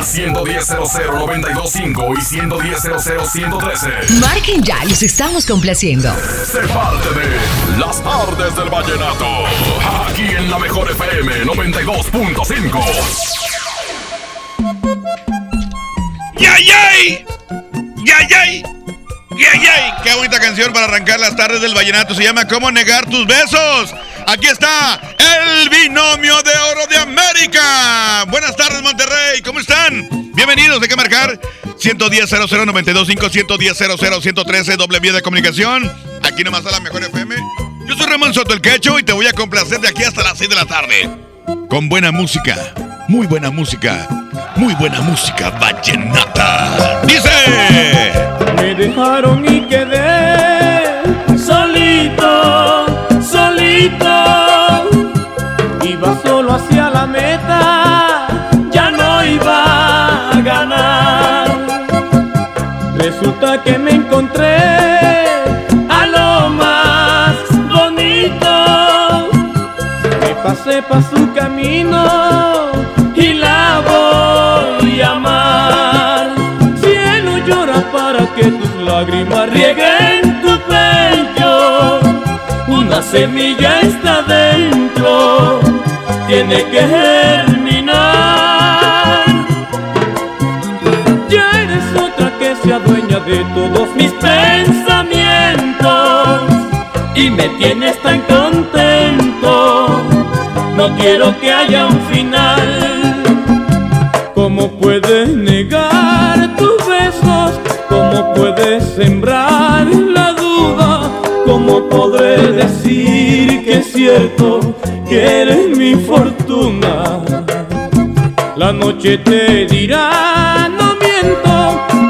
Al 110.00925 y 110.00113. Marquen ya, los estamos complaciendo. Sé parte de Las tardes del vallenato. Aquí en la mejor FM 92.5. ¡Yay, yay! ¡Yay, yay! ¡Yay, yay! Qué bonita canción para arrancar las tardes del vallenato. Se llama ¿Cómo negar tus besos? Aquí está el binomio de oro de América. Buenas tardes, Monterrey. ¿Cómo están? Bienvenidos. ¿De qué marcar? 110 00925 110 113 doble vía de comunicación. Aquí nomás a la mejor FM. Yo soy Ramón Soto el Quecho y te voy a complacer de aquí hasta las 6 de la tarde. Con buena música. Muy buena música. Muy buena música vallenata. Dice. Dejaron y quedé solito, solito. Iba solo hacia la meta, ya no iba a ganar. Resulta que me encontré a lo más bonito. Me pasé pa' su camino semilla está dentro, tiene que germinar. Ya eres otra que se adueña de todos mis pensamientos y me tienes tan contento. No quiero que haya un final. ¿Cómo puedes negar tus besos? ¿Cómo puedes sembrar la duda? ¿Cómo podré decir que es cierto que eres mi fortuna? La noche te dirá, no miento,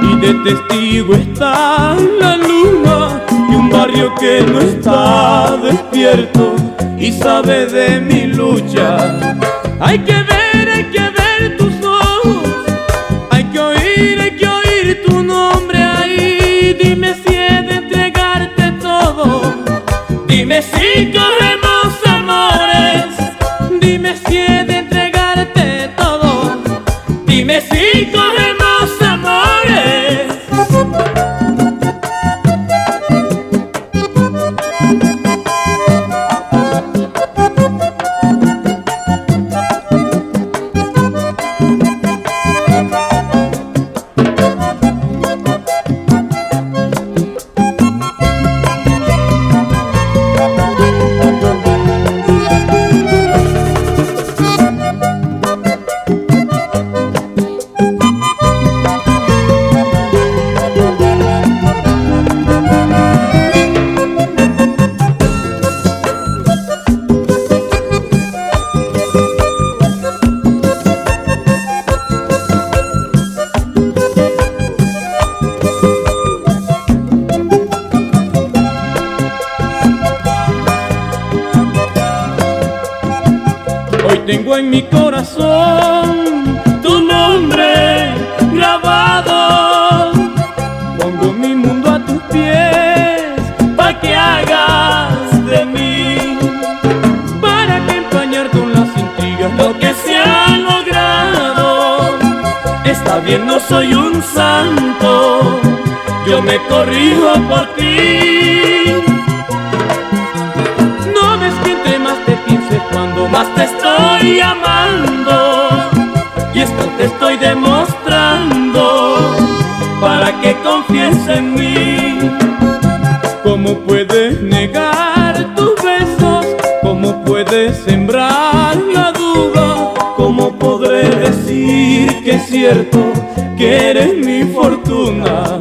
y de testigo está la luna y un barrio que no está despierto y sabe de mi lucha. Hay que ver, dime si corremos amores, dime si he de entregarte todo, dime si corremos mi corazón tu nombre grabado. Pongo mi mundo a tus pies para que hagas de mí. Para que empañar con las intrigas lo que se ha logrado. Está bien, no soy un santo. Yo me corrijo por ti. Te estoy amando Y esto te estoy demostrando para que confíes en mí ¿Cómo puedes negar tus besos? ¿Cómo puedes sembrar la duda? ¿Cómo podré decir que es cierto que eres mi fortuna?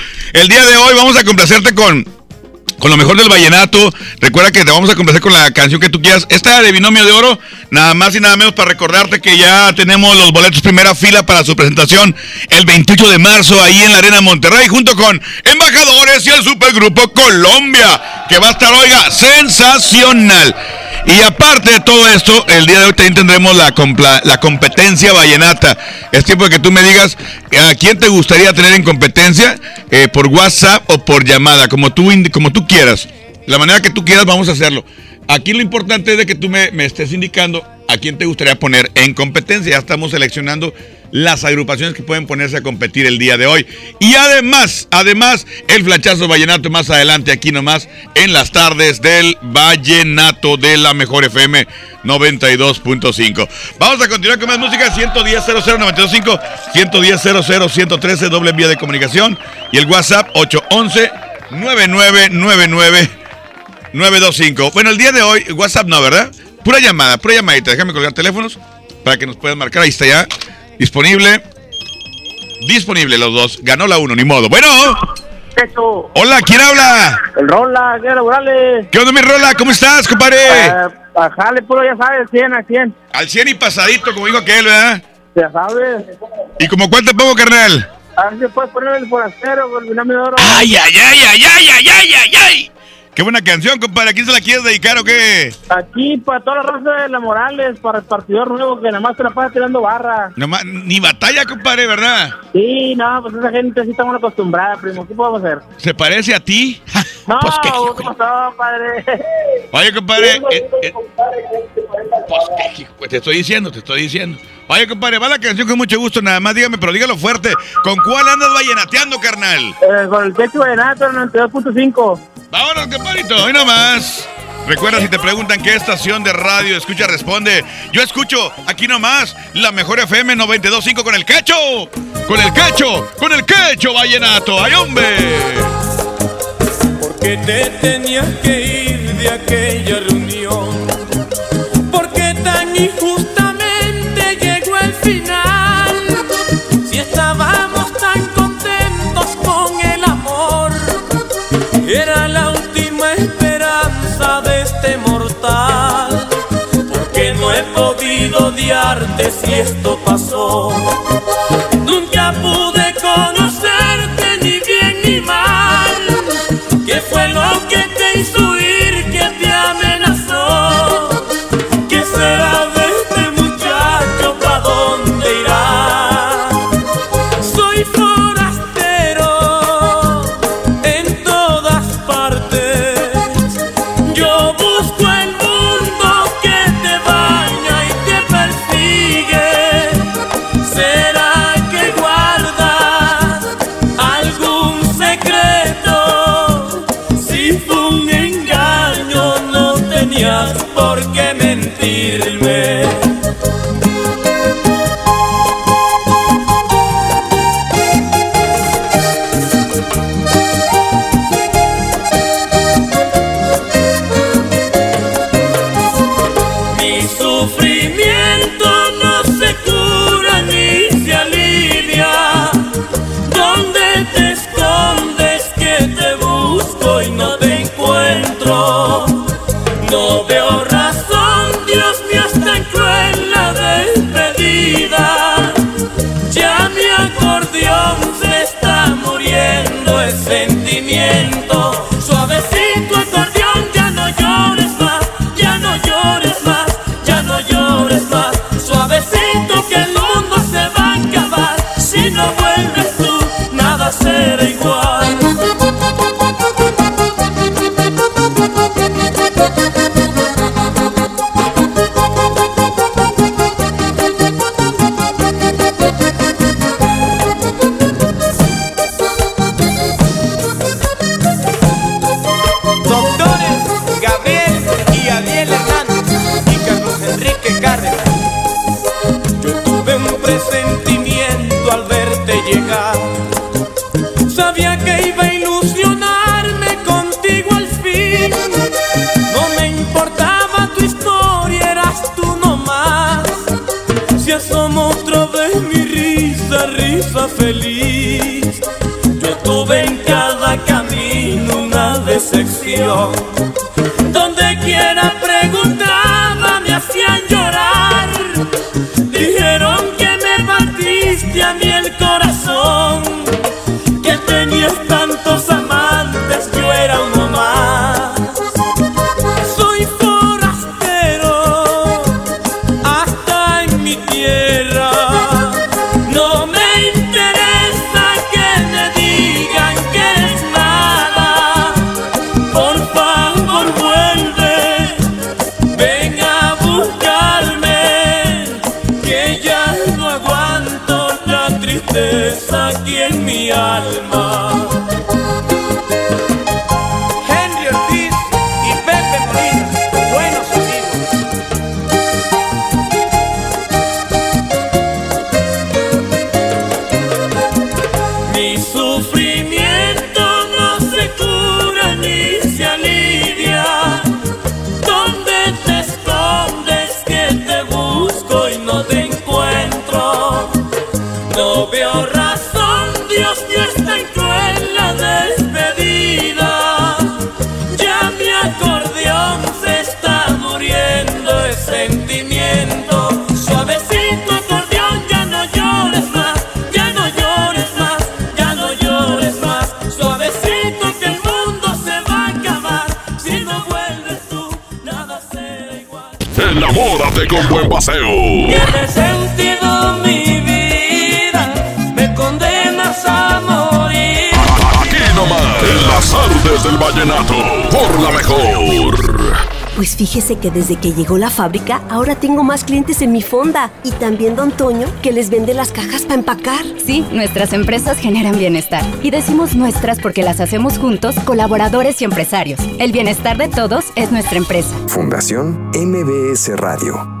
El día de hoy vamos a complacerte con con lo mejor del vallenato. Recuerda que te vamos a complacer con la canción que tú quieras. Esta de Binomio de Oro, nada más y nada menos para recordarte que ya tenemos los boletos primera fila para su presentación el 28 de marzo ahí en la Arena Monterrey, junto con Embajadores y el Supergrupo Colombia, que va a estar, oiga, sensacional. Y aparte de todo esto, el día de hoy también tendremos la, la competencia vallenata. Es tiempo de que tú me digas a quién te gustaría tener en competencia eh, por WhatsApp o por llamada, como tú, como tú quieras. La manera que tú quieras, vamos a hacerlo. Aquí lo importante es que tú me, me estés indicando a quién te gustaría poner en competencia. Ya estamos seleccionando las agrupaciones que pueden ponerse a competir el día de hoy. Y además, además, el flachazo vallenato más adelante aquí nomás en las tardes del vallenato de la mejor FM 92.5. Vamos a continuar con más música 110 00925 110 00 113 doble vía de comunicación y el WhatsApp 811 9999 925. Bueno, el día de hoy, WhatsApp no, ¿verdad? Pura llamada, pura llamadita. Déjame colgar teléfonos para que nos puedan marcar. Ahí está ya. Disponible. Disponible los dos. Ganó la uno, ni modo. Bueno. Hola, ¿quién habla? El Rola, Morales. ¿Qué onda, mi Rola? ¿Cómo estás, compadre? Eh, Bajale, puro, ya sabes, 100 al 100. Al 100 y pasadito, como dijo aquel, ¿verdad? Ya sabes. ¿Y como cuánto pongo, carnal? A ver si puedes poner el forastero con el binomio de oro. Ay, ay, ay, ay, ay, ay, ay! ay. Qué buena canción, compadre. ¿A quién se la quieres dedicar o qué? Aquí, para toda la raza de la Morales, para el partidor nuevo que nada más te la pasa tirando barra. Nomás, ni batalla, compadre, ¿verdad? Sí, no, pues esa gente sí está muy acostumbrada, primo. ¿Qué podemos hacer? ¿Se parece a ti? No, pues qué, ¿cómo pasó, padre? Oye, compadre. Eh, eh, pues qué, te estoy diciendo, te estoy diciendo. Oye, compadre, va la canción con mucho gusto, nada más dígame, pero dígalo fuerte. ¿Con cuál andas vallenateando, carnal? Eh, con el techo vallenato en 92.5. Vámonos, compadrito, hoy nomás. Recuerda si te preguntan qué estación de radio escucha, responde. Yo escucho aquí nomás la mejor FM 925 con el quecho. Con el quecho, con el quecho vallenato. ¡Ay, hombre! Porque te tenías que ir de aquella reunión. Porque tan injustamente odiarte si esto pasó. Nunca pude será igual. Dios. Con buen paseo. Tiene sentido mi vida, me condenas a morir. Aquí nomás, en las artes del vallenato, por la mejor. Pues fíjese que desde que llegó la fábrica, ahora tengo más clientes en mi fonda. Y también Don Toño, que les vende las cajas para empacar. Sí, nuestras empresas generan bienestar. Y decimos nuestras porque las hacemos juntos, colaboradores y empresarios. El bienestar de todos es nuestra empresa. Fundación MBS Radio.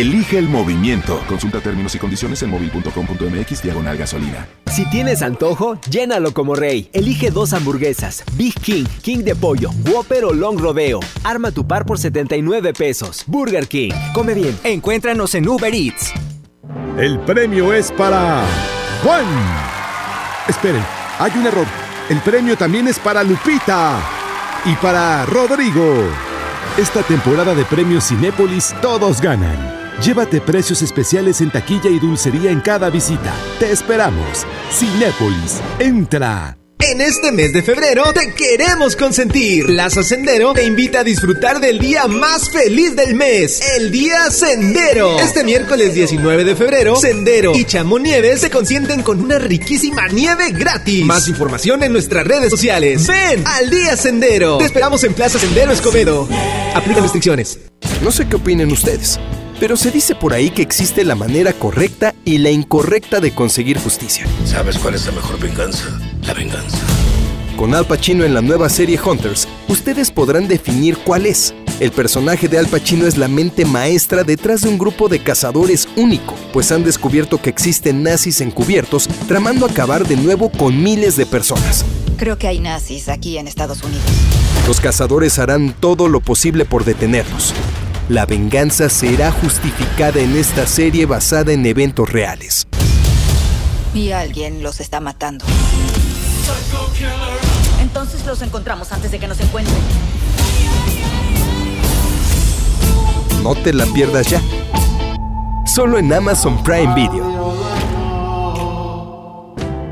elige el movimiento. Consulta términos y condiciones en móvil.com.mx diagonal gasolina. Si tienes antojo, llénalo como rey. Elige dos hamburguesas, Big King, King de pollo, Whopper o Long Rodeo. Arma tu par por 79 pesos. Burger King. Come bien. Encuéntranos en Uber Eats. El premio es para Juan. Esperen, hay un error. El premio también es para Lupita y para Rodrigo. Esta temporada de premios Cinépolis todos ganan. Llévate precios especiales en taquilla y dulcería en cada visita. Te esperamos. Cinépolis, entra. En este mes de febrero te queremos consentir. Plaza Sendero te invita a disfrutar del día más feliz del mes, el Día Sendero. Este miércoles 19 de febrero, Sendero y Chamonieves se consienten con una riquísima nieve gratis. Más información en nuestras redes sociales. Ven al Día Sendero. Te esperamos en Plaza Sendero Escobedo. Aplica restricciones. No sé qué opinen ustedes, pero se dice por ahí que existe la manera correcta y la incorrecta de conseguir justicia. ¿Sabes cuál es la mejor venganza? La venganza. Con Al Pacino en la nueva serie Hunters, ustedes podrán definir cuál es. El personaje de Al Pacino es la mente maestra detrás de un grupo de cazadores único, pues han descubierto que existen nazis encubiertos tramando acabar de nuevo con miles de personas. Creo que hay nazis aquí en Estados Unidos. Los cazadores harán todo lo posible por detenerlos. La venganza será justificada en esta serie basada en eventos reales. Y alguien los está matando. Entonces los encontramos antes de que nos encuentren. No te la pierdas ya. Solo en Amazon Prime Video.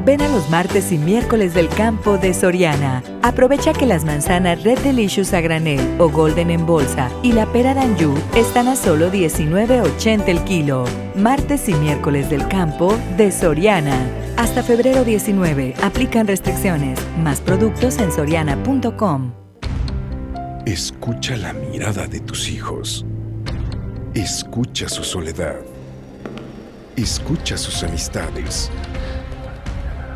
Ven a los martes y miércoles del campo de Soriana. Aprovecha que las manzanas Red Delicious a granel o Golden en bolsa y la pera Danju están a solo 19.80 el kilo. Martes y miércoles del campo de Soriana. Hasta febrero 19. Aplican restricciones. Más productos en soriana.com. Escucha la mirada de tus hijos. Escucha su soledad. Escucha sus amistades.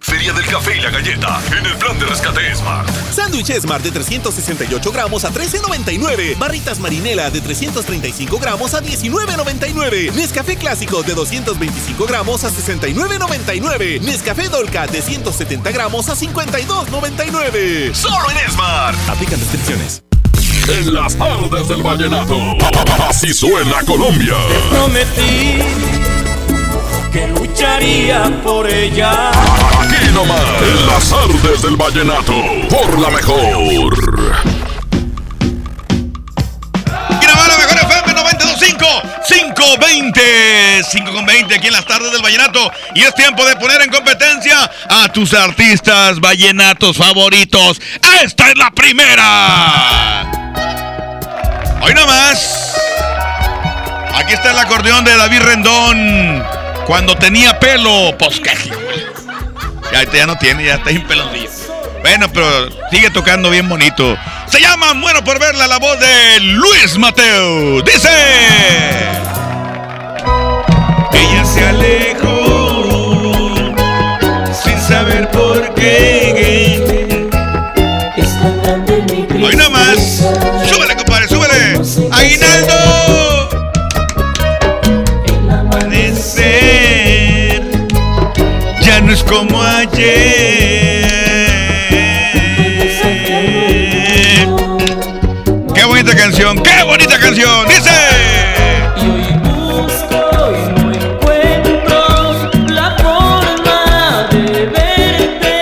Feria del Café y la Galleta en el plan de rescate Smart. Sándwich Smart de 368 gramos a 13.99. Barritas Marinela de 335 gramos a 19.99. Nescafé Clásico de 225 gramos a 69.99. Nescafé Dolca de 170 gramos a 52.99. Solo en Smart. Aplican descripciones. En las tardes del vallenato. Así suena Colombia. Prometí que lucharía por ella. Nomás, en las tardes del vallenato. Por la mejor. Grabar la mejor FM 925 520 5 con 20 aquí en las tardes del vallenato y es tiempo de poner en competencia a tus artistas vallenatos favoritos. Esta es la primera. Hoy nomás. Aquí está el acordeón de David Rendón. Cuando tenía pelo, pues Ya, ya no tiene, ya está en peloncillo. Bueno, pero sigue tocando bien bonito. Se llama Muero por verla la voz de Luis Mateo. Dice. Ella se alejó sin saber por qué. Hoy nomás. Súbele, compadre, súbele. Aguinaldo. Qué bonita canción, qué bonita canción. Dice. La forma de verte.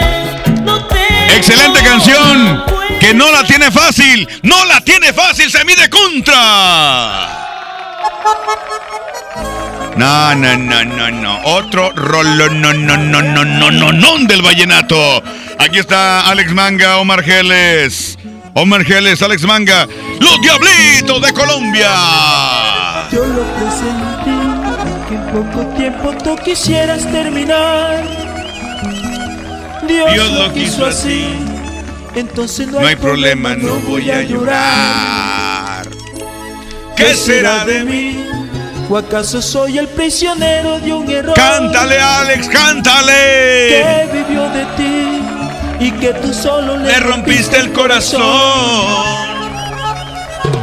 No te Excelente canción. Que no la tiene fácil. No la tiene fácil. Se mide contra. No, no, no, no, no. Otro rollo, no, no, no, no, no, no, no del vallenato. Aquí está Alex Manga, Omar Geles. Omar Geles, Alex Manga. Los Diablitos de Colombia. Yo lo presentí que en poco tiempo tú quisieras terminar. Dios, Dios lo quiso así. Entonces no, No hay problema, no voy a llorar. ¿Qué será de mí? ¿O acaso soy el prisionero de un error? Cántale, Alex, cántale. Que vivió de ti y que tú solo le, Le rompiste el corazón.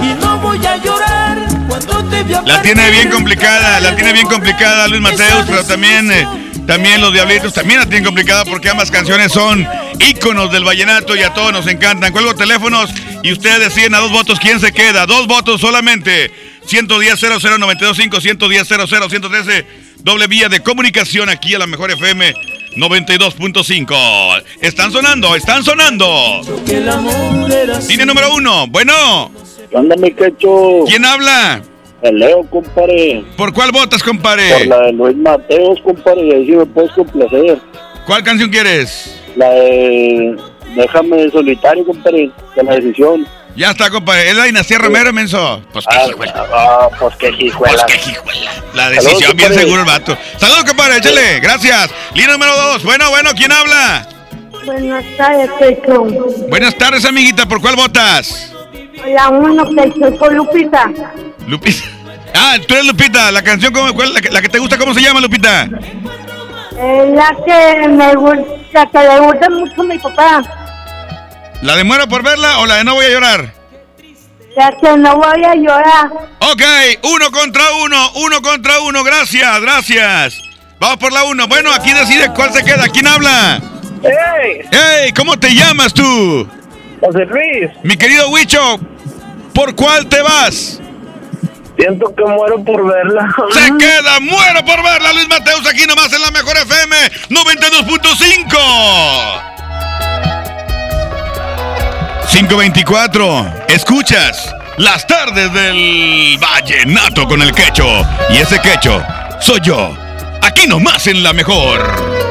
Y no voy a llorar cuando te vea La tiene bien complicada, la tiene bien complicada Luis Mateus, pero también, eh, también los Diablitos también la tienen complicada porque ambas canciones son íconos del vallenato y a todos nos encantan. Cuelgo teléfonos y ustedes deciden a dos votos quién se queda. Dos votos solamente. 110 00925 110 113 doble vía de comunicación aquí a la mejor FM 92.5. Están sonando, están sonando. Línea número uno. Bueno. ¿Quién habla? El Leo, compadre. ¿Por cuál votas, compadre? Por la de Luis Mateos, compadre, y ahí sí me puedes complacer. ¿Cuál canción quieres? La de Déjame solitario, compadre, de la decisión. Ya está, compadre. Es la dinastía Romero, menso. Pues qué hijuela. Ah, pues qué hijuela. Pues qué hijuela. La decisión, Saludos, bien compadre. seguro el vato. Saludos, compadre, échale. Gracias. Línea número dos. Bueno, bueno, ¿quién habla? Buenas tardes, Pecho. Buenas tardes, amiguita. ¿Por cuál votas? La uno, Pecho, con Lupita. Lupita. Ah, tú eres Lupita. La canción, ¿cómo, cuál- la, que, la que te gusta, ¿cómo se llama, Lupita? Es la que me gusta, que le gusta mucho a mi papá. ¿La de muero por verla o la de no voy a llorar? La que no voy a llorar. Ok, uno contra uno, uno contra uno, gracias, gracias. Vamos por la uno. Bueno, aquí decide cuál se queda. ¿Quién habla? ¡Ey! ¡Ey! ¿Cómo te llamas tú? José Luis. Mi querido Huicho, ¿por cuál te vas? Siento que muero por verla. Se queda, muero por verla, Luis Mateus, aquí nomás en la Mejor FM 92.5. 524. Escuchas las tardes del Vallenato con el quecho. Y ese quecho soy yo. Aquí nomás en la mejor.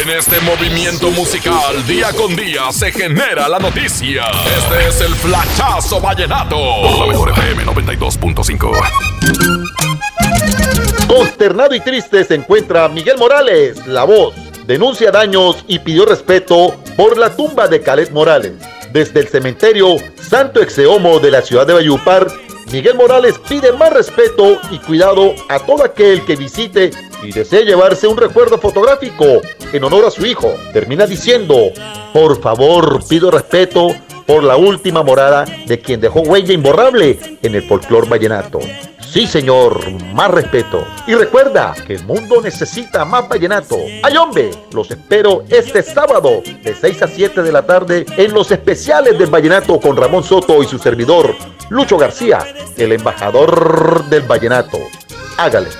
En este movimiento musical, día con día, se genera la noticia. Este es el Flachazo Vallenato. Por la mejor FM 92.5. Consternado y triste se encuentra Miguel Morales, la voz. Denuncia daños y pidió respeto por la tumba de Calet Morales. Desde el cementerio Santo Exeomo de la ciudad de Valledupar, Miguel Morales pide más respeto y cuidado a todo aquel que visite y desee llevarse un recuerdo fotográfico en honor a su hijo. Termina diciendo, por favor, pido respeto por la última morada de quien dejó huella imborrable en el folclor vallenato. Sí, señor, más respeto. Y recuerda que el mundo necesita más vallenato. ¡Ay, hombre! Los espero este sábado de 6 a 7 de la tarde en los especiales del vallenato con Ramón Soto y su servidor, Lucho García, el embajador del vallenato. Hágale.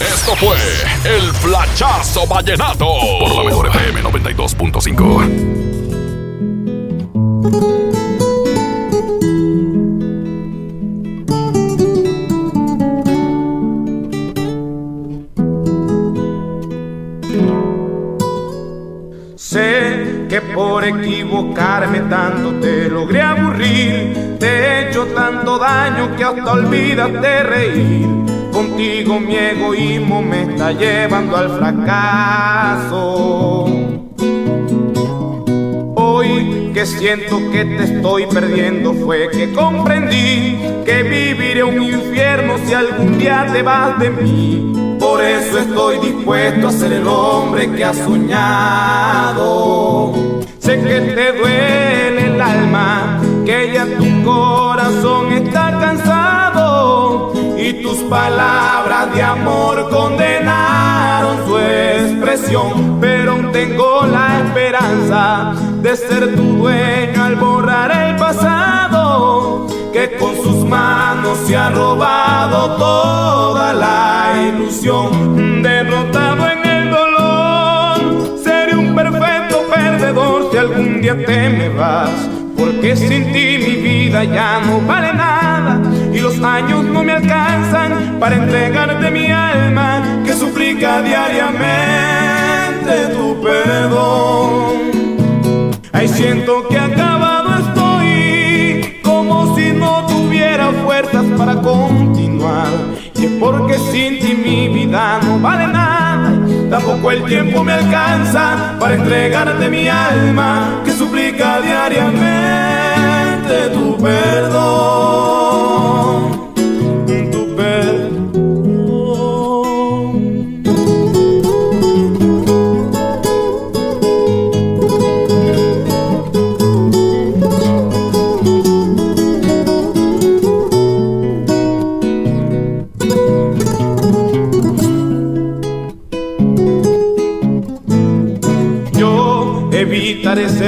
Esto fue el Flachazo Vallenato por la mejor FM 92.5. Sé que por equivocarme tanto te logré aburrir, te he hecho tanto daño que hasta olvidas de reír. Contigo mi egoísmo me está llevando al fracaso. Hoy que siento que te estoy perdiendo fue que comprendí que viviré un infierno si algún día te vas de mí. Por eso estoy dispuesto a ser el hombre que has soñado. Sé que te duele el alma, que ya tu corazón está cansado tus palabras de amor condenaron su expresión. Pero tengo la esperanza de ser tu dueño al borrar el pasado que con sus manos se ha robado toda la ilusión. Derrotado en el dolor, seré un perfecto perdedor si algún día te me vas. Porque sin ti ya no vale nada y los años no me alcanzan para entregarte mi alma que suplica diariamente tu perdón. Ay, siento que acabado estoy como si no tuviera fuerzas para continuar. Es porque sin ti mi vida no vale nada. Tampoco el tiempo me alcanza para entregarte mi alma que suplica diariamente tu perdón.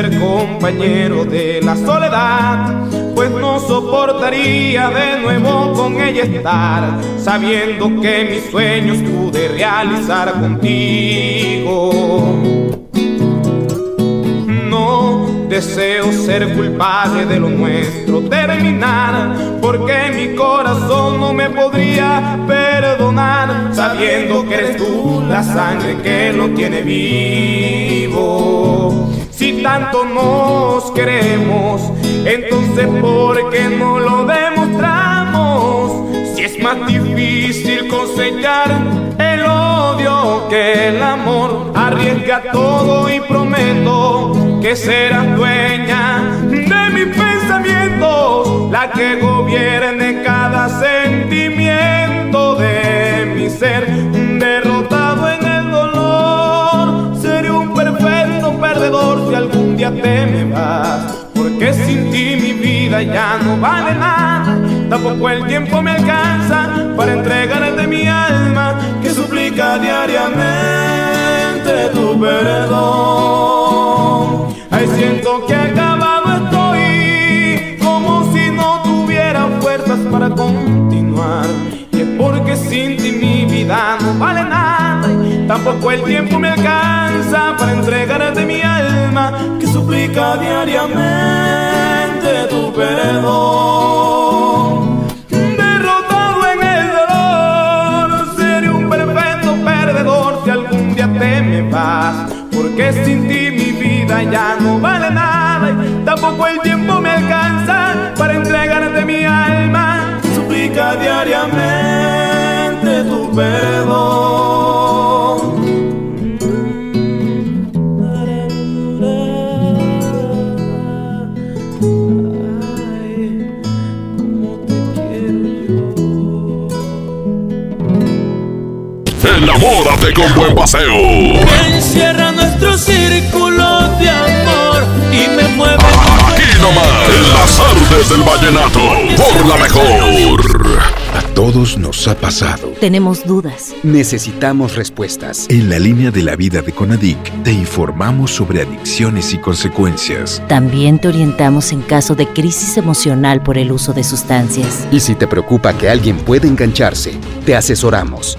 Ser compañero de la soledad, pues no soportaría de nuevo con ella estar, sabiendo que mis sueños pude realizar contigo. No deseo ser culpable de lo nuestro terminar, porque mi corazón no me podría perdonar, sabiendo que eres tú la sangre que lo tiene vivo. Si tanto nos queremos, entonces ¿por qué no lo demostramos? Si es más difícil cosechar el odio que el amor, arriesga todo y prometo que serás dueña de mis pensamientos, la que gobierne cada sentimiento de mi ser, derrotado en el dolor, seré un perfecto perdedor porque sin ti mi vida ya no vale nada, tampoco el tiempo me alcanza para entregarte mi alma que suplica diariamente tu perdón. Ay, siento que acabado estoy, como si no tuviera fuerzas para continuar. Y es porque sin ti mi vida no vale nada, tampoco el tiempo me alcanza para entregarte mi alma que suplica diariamente tu perdón. Derrotado en el dolor, seré un perfecto perdedor si algún día te me vas. Porque sin ti mi vida ya no Enamórate con buen paseo. Encierra nuestro círculo de amor y me mueve. Aquí nomás, en las artes del vallenato, por la mejor. A todos nos ha pasado. Tenemos dudas. Necesitamos respuestas. En la línea de la vida de Conadic te informamos sobre adicciones y consecuencias. También te orientamos en caso de crisis emocional por el uso de sustancias. Y si te preocupa que alguien pueda engancharse, te asesoramos.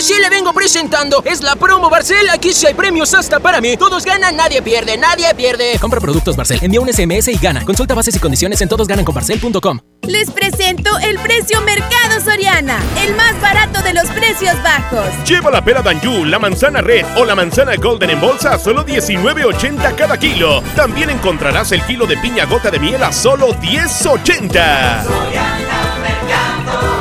Si le vengo presentando, es la promo Barcel. Aquí sí hay premios hasta para mí. Todos ganan, nadie pierde, nadie pierde. Compra productos Barcel, envía un SMS y gana. Consulta bases y condiciones en todosgananconbarcel.com. Les presento el precio Mercado Soriana, el más barato de los precios bajos. Lleva la pera Danju, la manzana red o la manzana golden en bolsa a solo 19.80 cada kilo. También encontrarás el kilo de piña gota de miel a solo 10.80.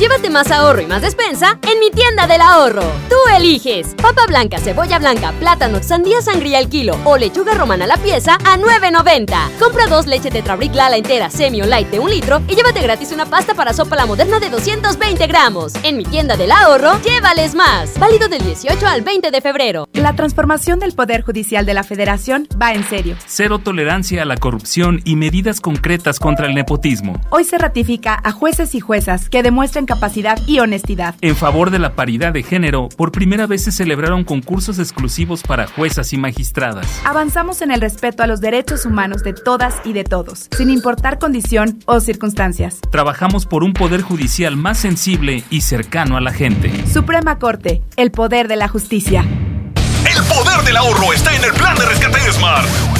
Llévate más ahorro y más despensa en mi tienda del ahorro. Tú eliges papa blanca, cebolla blanca, plátano, sandía sangría al kilo o lechuga romana a la pieza a 9.90. Compra dos leche Tetrabric Lala entera semi o light de un litro y llévate gratis una pasta para sopa la moderna de 220 gramos. En mi tienda del ahorro, llévales más. Válido del 18 al 20 de febrero. La transformación del Poder Judicial de la Federación va en serio. Cero tolerancia a la corrupción y medidas concretas contra el nepotismo. Hoy se ratifica a jueces y juezas que demuestren capacidad y honestidad. En favor de la paridad de género, por primera vez se celebraron concursos exclusivos para juezas y magistradas. Avanzamos en el respeto a los derechos humanos de todas y de todos, sin importar condición o circunstancias. Trabajamos por un poder judicial más sensible y cercano a la gente. Suprema Corte, el poder de la justicia. El poder del ahorro está en el plan de rescate Smart.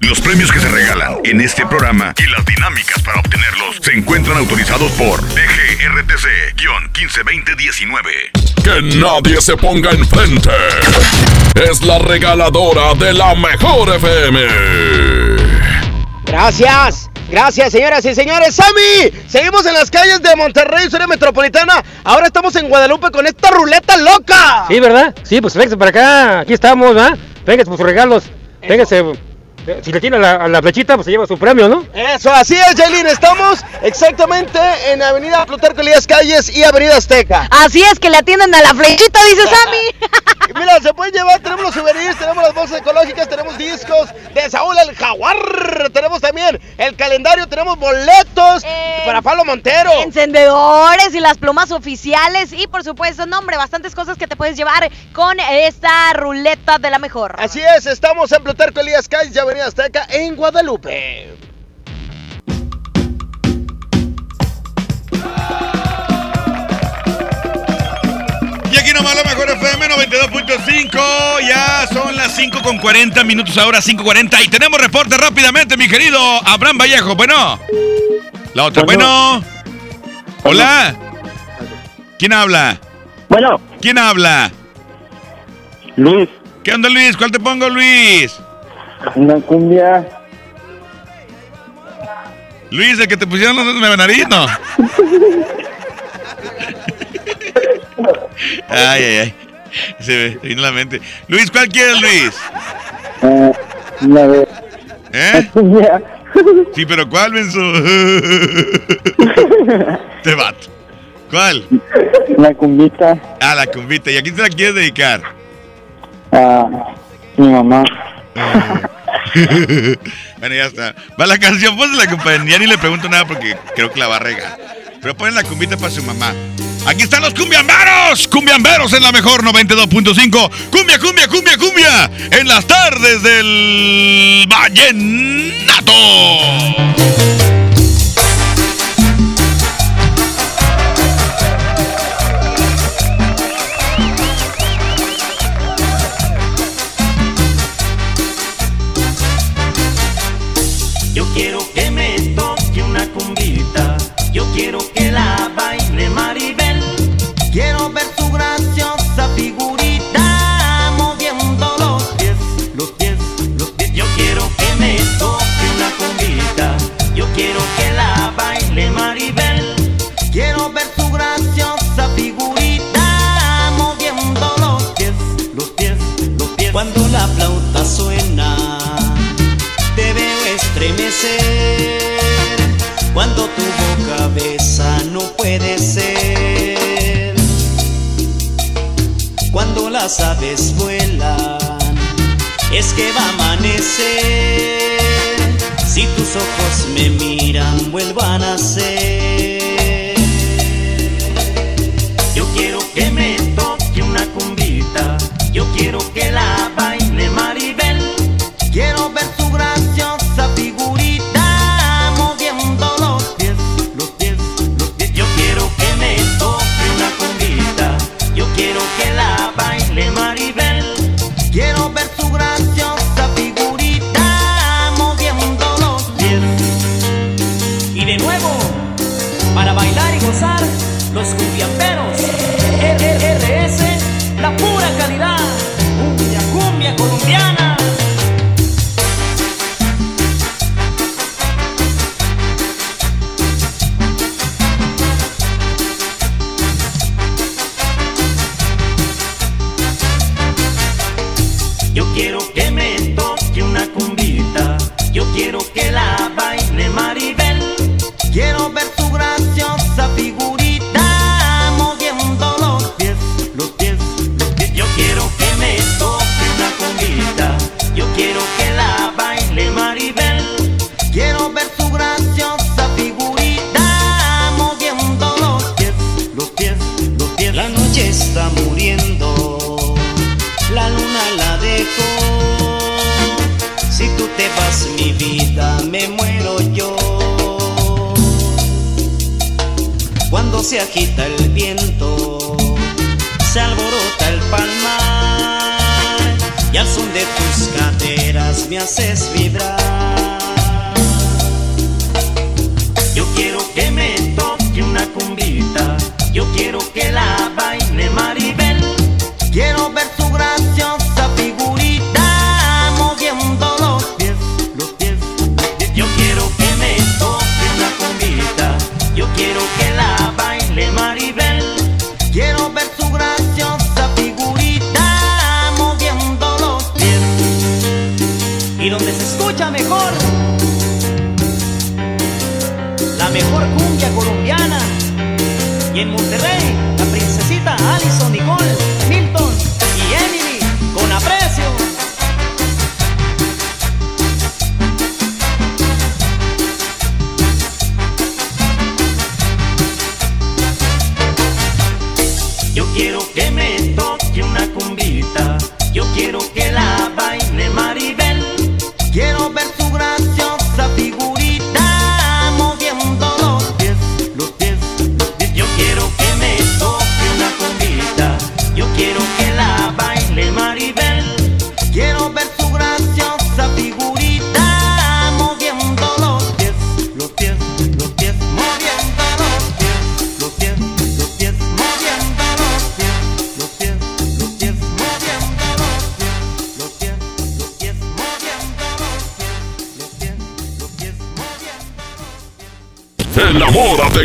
Los premios que se regalan en este programa y las dinámicas para obtenerlos se encuentran autorizados por DGRTC-152019. Que nadie se ponga enfrente. Es la regaladora de la mejor FM. Gracias. Gracias, señoras y señores. ¡Sammy! Seguimos en las calles de Monterrey, zona metropolitana. Ahora estamos en Guadalupe con esta ruleta loca. Sí, ¿verdad? Sí, pues véngase para acá. Aquí estamos, ¿ah? Véngase por sus regalos. Véngase. Si le tiene a la, a la flechita, pues se lleva su premio, ¿no? Eso, así es, Jailin. Estamos exactamente en Avenida Plutarco Elías Calles y Avenida Azteca. Así es que le atienden a la flechita, dice Sammy. Mira, se pueden llevar, tenemos los souvenirs, tenemos las bolsas ecológicas, tenemos discos de Saúl el Jaguar, tenemos también el calendario, tenemos boletos para Pablo Montero. Encendedores y las plumas oficiales y por supuesto, no hombre, bastantes cosas que te puedes llevar con esta ruleta de la mejor. Así es, estamos en Plutarco Elías Calles y Avenida Azteca en Guadalupe. Y aquí nomás la mejor FM 92.5. Ya son las 5 con 40 minutos ahora, 5.40. Y tenemos reporte rápidamente, mi querido Abraham Vallejo. Bueno. La otra. Bueno. Hola. ¿Quién habla? Bueno. ¿Quién habla? Luis. ¿Qué onda, Luis? ¿Cuál te pongo, Luis? Una cumbia. Luis, el que te pusieron los de nariz, ¿no? Ay, ay, ay. Se me vino la mente. Luis, ¿cuál quieres, Luis? Eh, una de. ¿Eh? Cumbia. Sí, pero ¿cuál, Benzo? Te bato. ¿Cuál? Una cumbita. Ah, la cumbita. ¿Y a quién te la quieres dedicar? A mi mamá. Bueno, ya está. Va la canción, pues la compañía. Ya ni le pregunto nada porque creo que la va a regar. Pero ponen la cumbita para su mamá. Aquí están los cumbiamberos. Cumbiamberos en la mejor 92.5. Cumbia, cumbia, cumbia, cumbia. En las tardes del Vallenato. Besa no puede ser. Cuando las aves vuelan es que va a amanecer. Si tus ojos me miran vuelvan a ser son de tus caderas me haces vibrar. Monterrey,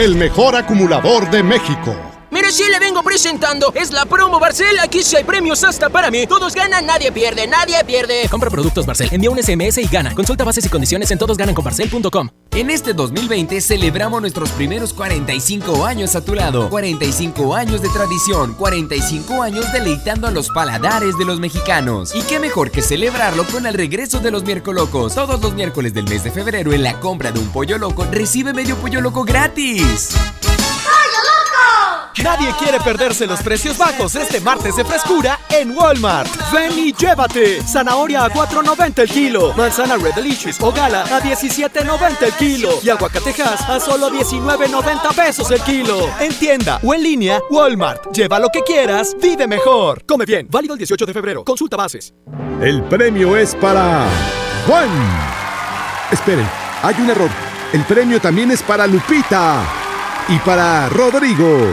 el mejor acumulador de México. Sí le vengo presentando. Es la promo Barcel. Aquí sí hay premios hasta para mí. Todos ganan, nadie pierde, nadie pierde. Compra productos Barcel, envía un SMS y gana. Consulta bases y condiciones en todosgananconbarcel.com. En este 2020 celebramos nuestros primeros 45 años a tu lado. 45 años de tradición, 45 años deleitando a los paladares de los mexicanos. Y qué mejor que celebrarlo con el regreso de los miércolocos. Todos los miércoles del mes de febrero en la compra de un pollo loco recibe medio pollo loco gratis. Nadie quiere perderse los precios bajos este martes de frescura en Walmart. Ven y llévate. Zanahoria a 4.90 el kilo. Manzana Red Delicious o Gala a 17.90 el kilo. Y aguacatejas a solo 19.90 pesos el kilo. En tienda o en línea, Walmart. Lleva lo que quieras, vive mejor. Come bien. Válido el 18 de febrero. Consulta bases. El premio es para Juan. Esperen, hay un error. El premio también es para Lupita y para Rodrigo.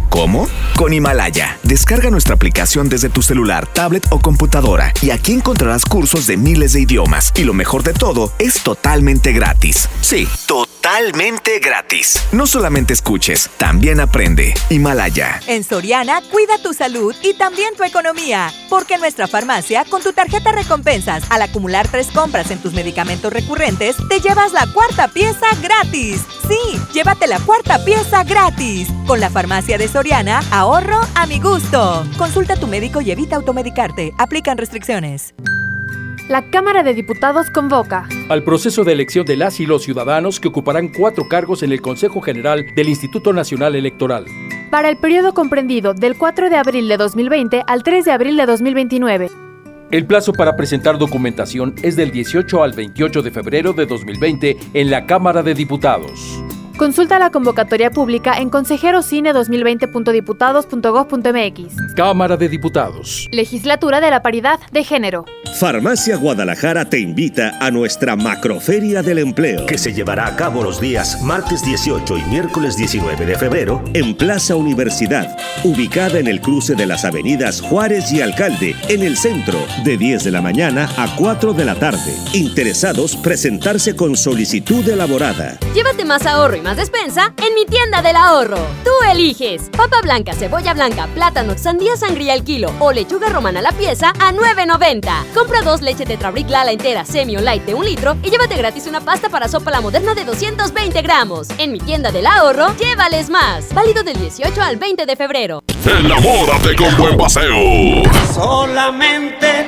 ¿Cómo? Con Himalaya. Descarga nuestra aplicación desde tu celular, tablet o computadora y aquí encontrarás cursos de miles de idiomas. Y lo mejor de todo, es totalmente gratis. Sí, totalmente gratis. No solamente escuches, también aprende. Himalaya. En Soriana, cuida tu salud y también tu economía. Porque en nuestra farmacia, con tu tarjeta recompensas, al acumular tres compras en tus medicamentos recurrentes, te llevas la cuarta pieza gratis. Sí, llévate la cuarta pieza gratis. Con la farmacia de Soriana, ahorro a mi gusto. Consulta a tu médico y evita automedicarte. Aplican restricciones. La Cámara de Diputados convoca al proceso de elección de las y los ciudadanos que ocuparán cuatro cargos en el Consejo General del Instituto Nacional Electoral. para el periodo comprendido del 4 de abril de 2020 al 3 de abril de 2029. El plazo para presentar documentación es del 18 al 28 de febrero de 2020 en la Cámara de Diputados. Consulta la convocatoria pública en consejerocine2020.diputados.gov.mx. Cámara de Diputados. Legislatura de la Paridad de Género. Farmacia Guadalajara te invita a nuestra Macroferia del Empleo, que se llevará a cabo los días martes 18 y miércoles 19 de febrero en Plaza Universidad, ubicada en el cruce de las avenidas Juárez y Alcalde, en el centro, de 10 de la mañana a 4 de la tarde. Interesados, presentarse con solicitud elaborada. Llévate más ahorro y más más despensa en mi tienda del ahorro. Tú eliges papa blanca, cebolla blanca, plátano, sandía sangría al kilo o lechuga romana a la pieza a 9.90. Compra dos leche Tetrabric Lala entera, semi o light de un litro y llévate gratis una pasta para sopa la moderna de 220 gramos. En mi tienda del ahorro, llévales más. Válido del 18 al 20 de febrero. Enamórate con buen paseo. Solamente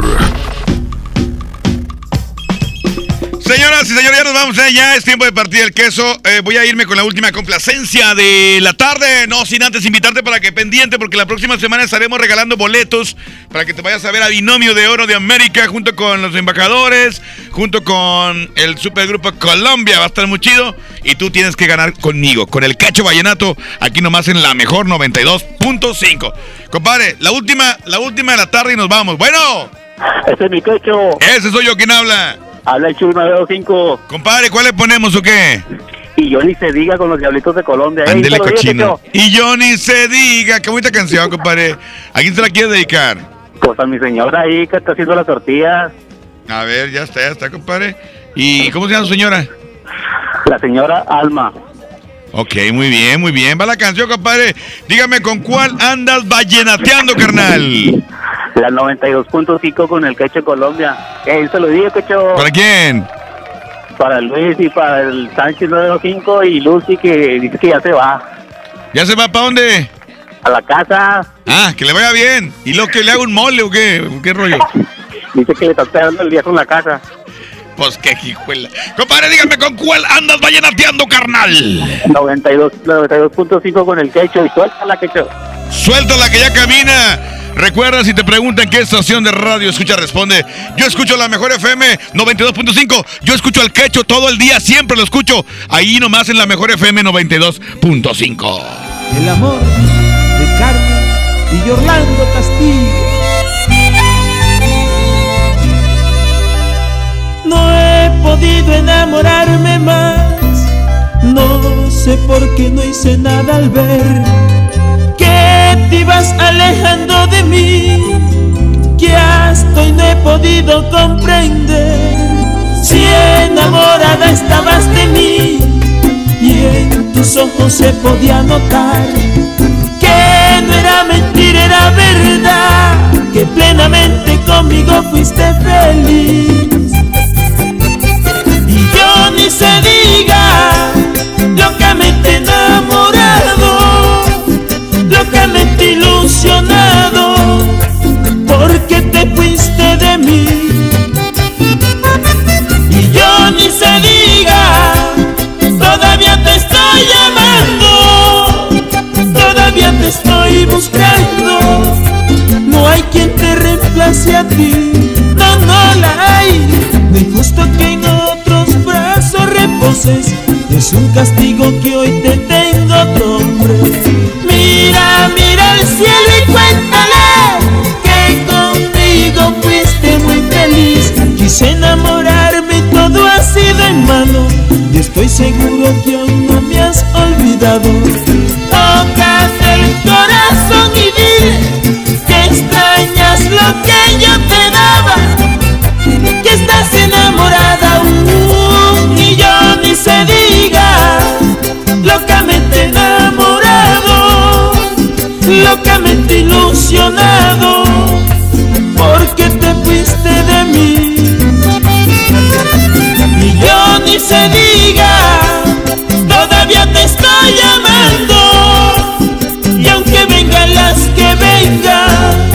Señoras y señores, ya nos vamos, ¿eh? ya es tiempo de partir el queso. Eh, voy a irme con la última complacencia de la tarde, no sin antes invitarte para que pendiente, porque la próxima semana estaremos regalando boletos para que te vayas a ver a Binomio de Oro de América junto con los embajadores, junto con el supergrupo Colombia, va a estar muy chido. Y tú tienes que ganar conmigo, con el Cacho Vallenato, aquí nomás en la mejor 92.5. Compadre, la última, la última de la tarde y nos vamos. Bueno. Ese es mi Cacho. Ese soy yo, ¿quién habla? Habla el Chuy 925. Compadre, ¿cuál le ponemos o qué? Y yo ni se diga con los diablitos de Colombia. Ey, Ándele cochino. Y yo ni se diga. Qué bonita canción, compadre. ¿A quién se la quiere dedicar? Pues a mi señora ahí que está haciendo las tortillas. A ver, ya está, ya está, compadre. ¿Y cómo se llama su señora? La señora Alma. Ok, muy bien, muy bien. Va la canción, compadre. Dígame, ¿con cuál andas vallenateando, carnal? La 92.5 con el Cacho Colombia. Ey, se lo dije, Cacho. ¿Para quién? Para Luis y para el Sánchez 925 y Lucy que dice que ya se va. ¿Ya se va para dónde? A la casa. Ah, que le vaya bien. ¿Y lo que le haga un mole o qué? ¿O ¿Qué rollo? Dice que le está esperando el día con la casa. Pues qué hijuela. Compadre, dígame, ¿con cuál andas vallenateando, carnal? 92 92.5 con el Cacho y suéltala, Cacho. Suéltala que ya camina. Recuerda, si te preguntan qué estación de radio escucha, responde. Yo escucho la mejor FM 92.5. Yo escucho al quecho todo el día, siempre lo escucho. Ahí nomás en la mejor FM 92.5. El amor de Carmen y Orlando Castillo. No he podido enamorarme más. No sé por qué no hice nada al ver te ibas alejando de mí. Que hasta hoy no he podido comprender si enamorada estabas de mí y en tus ojos se podía notar que no era mentira, era verdad, que plenamente conmigo fuiste feliz. No hay quien te reemplace a ti, no, no la hay. No es que en otros brazos reposes, es un castigo que hoy te tengo otro hombre. Mira, mira al cielo y cuéntale que conmigo fuiste muy feliz. Quise enamorarme todo ha sido en vano. Y estoy seguro que aún no me has olvidado. Locamente ilusionado, porque te fuiste de mí. Y yo ni se diga, todavía te estoy llamando. Y aunque vengan las que vengan,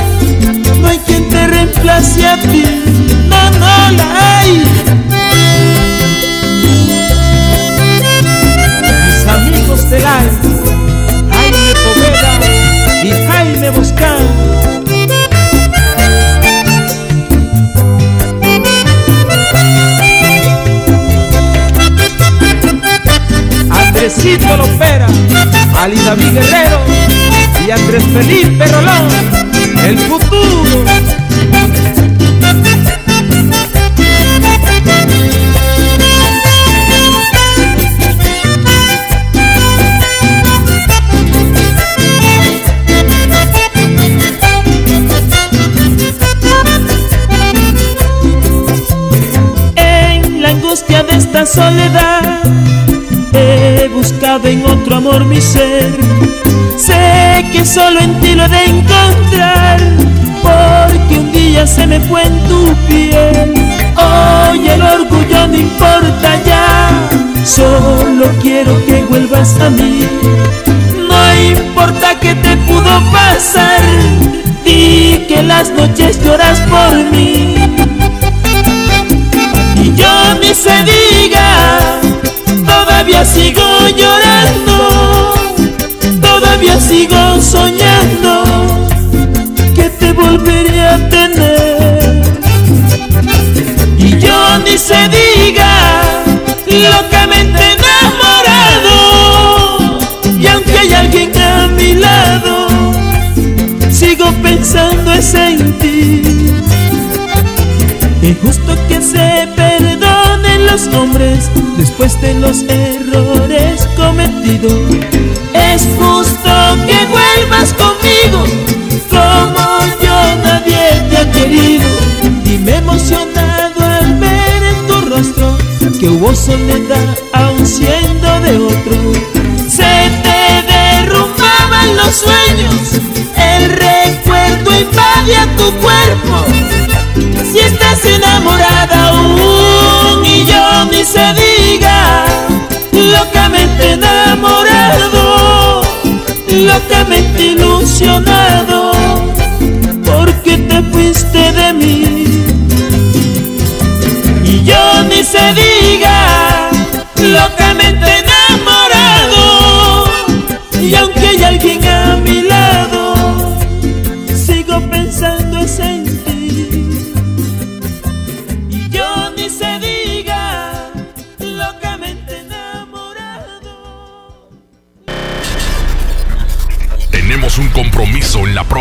no hay quien te reemplace a ti, no, no la hay. Amor mi ser. Sé que solo en ti lo he de encontrar. Porque un día se me fue en tu piel. Hoy el orgullo no importa ya. Solo quiero que vuelvas a mí. No importa que te pudo pasar. Di que las noches lloras por mí. Y yo ni se diga, todavía sigo todavía sigo soñando que te volvería a tener. Y yo ni se diga, locamente enamorado, y aunque hay alguien a mi lado, sigo pensando es en ti. Es justo que se perdonen los hombres después de los errores cometidos. Es justo que vuelvas conmigo como yo nadie te ha querido. Y me he emocionado al ver en tu rostro que hubo soledad aún siendo de otro. Se te derrumbaban los sueños, el recuerdo invadía tu cuerpo si estás enamorada aún y yo ni se locamente ilusionado,